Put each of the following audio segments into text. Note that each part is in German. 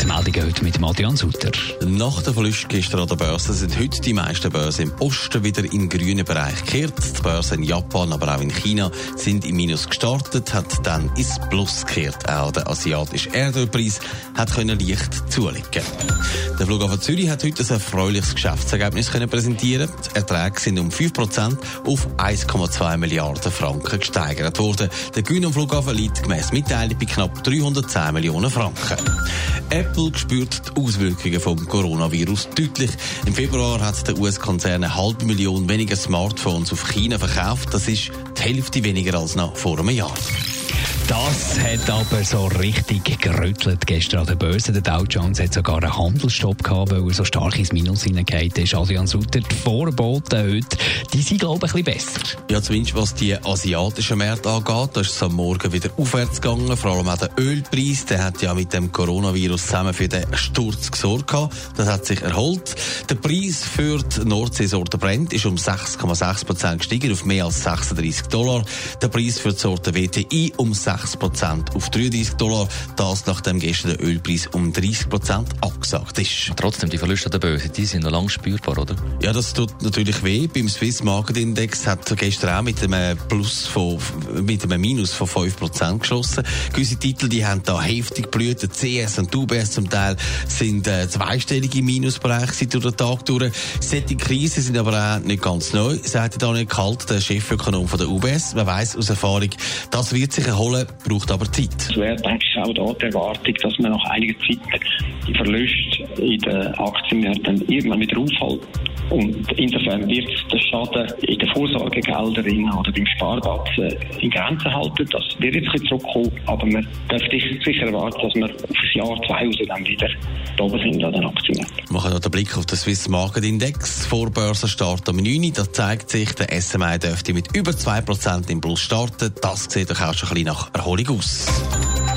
Die Meldung heute mit Adrian Sutter. Nach der Verlust gestern an der Börse sind heute die meisten Börsen im Osten wieder im grünen Bereich gekehrt. Die Börsen in Japan, aber auch in China sind im Minus gestartet, hat dann ins Plus gekehrt. Auch der asiatische Erdölpreis hat können leicht zulegen. Der Flughafen Zürich hat heute ein erfreuliches Geschäftsergebnis können präsentieren. Die Erträge sind um 5% auf 1,2 Milliarden Franken gesteigert worden. Der Gewinn am Flughafen liegt gemäss Mitteilung bei knapp 310 Millionen Franken. Apple spürt die Auswirkungen vom Coronavirus deutlich. Im Februar hat der US-Konzern eine halbe Million weniger Smartphones auf China verkauft. Das ist die Hälfte weniger als noch vor einem Jahr. Das hat aber so richtig gerüttelt gestern an der Börse. Der Dow Jones hat sogar einen Handelsstopp gehabt, weil er so stark ins Minus hineingegangen ist. Adrian Sutter, die Vorboten heute, die sind, glaube ich, ein bisschen besser. Ja, zumindest was die asiatischen Märkte angeht, da ist es am Morgen wieder aufwärts gegangen. Vor allem auch der Ölpreis, der hat ja mit dem Coronavirus zusammen für den Sturz gesorgt gehabt. Das hat sich erholt. Der Preis für die Nordseesorte Brent ist um 6,6 Prozent gestiegen auf mehr als 36 Dollar. Der Preis für die Sorte WTI um 6 6% auf 33 Dollar. Das nachdem gestern der Ölpreis um 30% abgesagt ist. Trotzdem, die Verluste der Börse, die sind noch lange spürbar, oder? Ja, das tut natürlich weh. Beim Swiss Market Index hat gestern auch mit einem Plus von, mit einem Minus von 5% geschlossen. Gewisse Titel, die haben da heftig blüht. Der CS und UBS zum Teil sind äh, zweistellige Minusbereich seit durch den Tag durch. Solche Krisen sind aber auch nicht ganz neu, sagt Daniel Kalt, der Chefökonom von der UBS. Man weiss aus Erfahrung, das wird sich erholen braucht aber Zeit. Es wäre, denke ich, auch da die Erwartung, dass man nach einiger Zeit die Verluste in den Aktienmärkten irgendwann wieder aufhalten. Und insofern wird der Schaden in den Vorsorgegeldern oder beim Sparbatzen in Grenzen halten. Das wird jetzt ein bisschen zurückkommen, aber man darf sicher erwarten, dass wir auf ein Jahr, zwei raus dann wieder oben sind an den Aktienmärkten. Machen wir den Blick auf den Swiss Market Index. Vor Börsenstart am 9. Da zeigt sich, der SMI dürfte mit über 2% im Plus starten. Das sieht doch auch schon ein bisschen nach Erholung aus.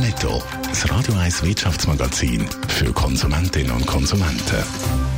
Netto, das Radio 1 Wirtschaftsmagazin für Konsumentinnen und Konsumenten.